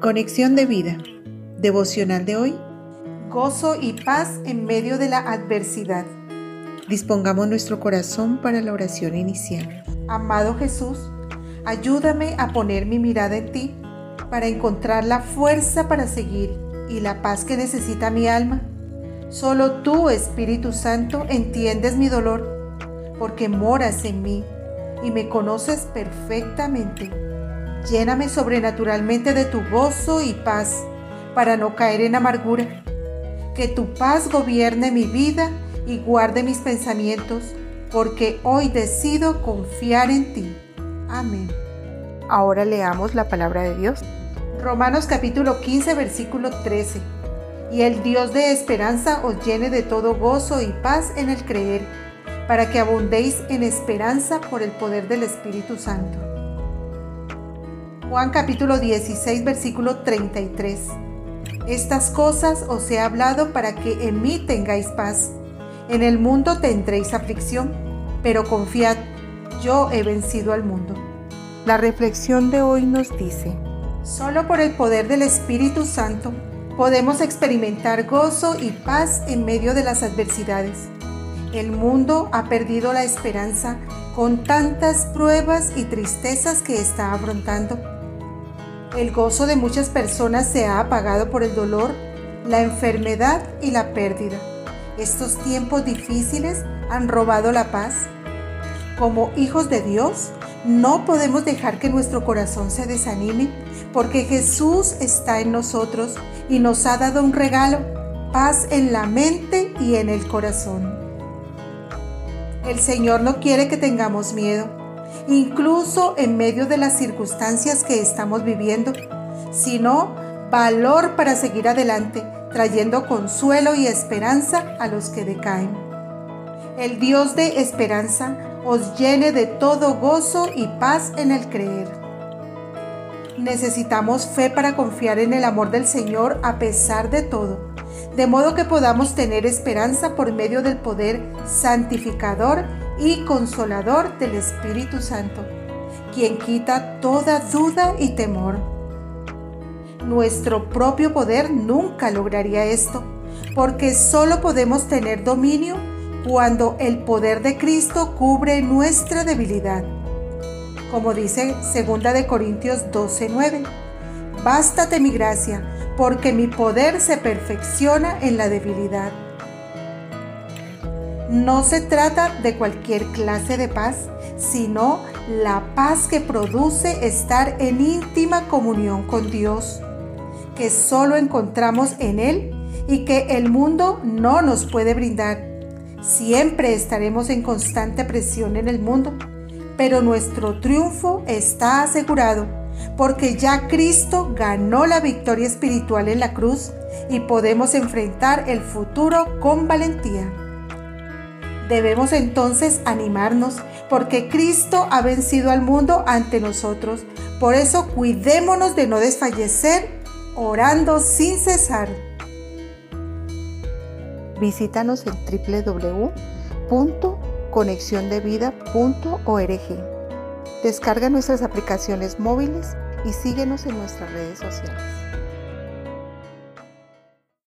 Conexión de vida. Devocional de hoy. Gozo y paz en medio de la adversidad. Dispongamos nuestro corazón para la oración inicial. Amado Jesús, ayúdame a poner mi mirada en ti para encontrar la fuerza para seguir y la paz que necesita mi alma. Solo tú, Espíritu Santo, entiendes mi dolor, porque moras en mí y me conoces perfectamente. Lléname sobrenaturalmente de tu gozo y paz para no caer en amargura. Que tu paz gobierne mi vida y guarde mis pensamientos, porque hoy decido confiar en ti. Amén. Ahora leamos la palabra de Dios. Romanos capítulo 15 versículo 13. Y el Dios de esperanza os llene de todo gozo y paz en el creer, para que abundéis en esperanza por el poder del Espíritu Santo. Juan capítulo 16, versículo 33. Estas cosas os he hablado para que en mí tengáis paz. En el mundo tendréis aflicción, pero confiad, yo he vencido al mundo. La reflexión de hoy nos dice, solo por el poder del Espíritu Santo podemos experimentar gozo y paz en medio de las adversidades. El mundo ha perdido la esperanza con tantas pruebas y tristezas que está afrontando. El gozo de muchas personas se ha apagado por el dolor, la enfermedad y la pérdida. Estos tiempos difíciles han robado la paz. Como hijos de Dios, no podemos dejar que nuestro corazón se desanime, porque Jesús está en nosotros y nos ha dado un regalo, paz en la mente y en el corazón. El Señor no quiere que tengamos miedo incluso en medio de las circunstancias que estamos viviendo, sino valor para seguir adelante, trayendo consuelo y esperanza a los que decaen. El Dios de esperanza os llene de todo gozo y paz en el creer. Necesitamos fe para confiar en el amor del Señor a pesar de todo, de modo que podamos tener esperanza por medio del poder santificador y consolador del Espíritu Santo, quien quita toda duda y temor. Nuestro propio poder nunca lograría esto, porque solo podemos tener dominio cuando el poder de Cristo cubre nuestra debilidad. Como dice 2 de Corintios 12:9, bástate mi gracia, porque mi poder se perfecciona en la debilidad. No se trata de cualquier clase de paz, sino la paz que produce estar en íntima comunión con Dios, que solo encontramos en Él y que el mundo no nos puede brindar. Siempre estaremos en constante presión en el mundo, pero nuestro triunfo está asegurado porque ya Cristo ganó la victoria espiritual en la cruz y podemos enfrentar el futuro con valentía. Debemos entonces animarnos porque Cristo ha vencido al mundo ante nosotros. Por eso cuidémonos de no desfallecer orando sin cesar. Visítanos en www.conexiondevida.org. Descarga nuestras aplicaciones móviles y síguenos en nuestras redes sociales.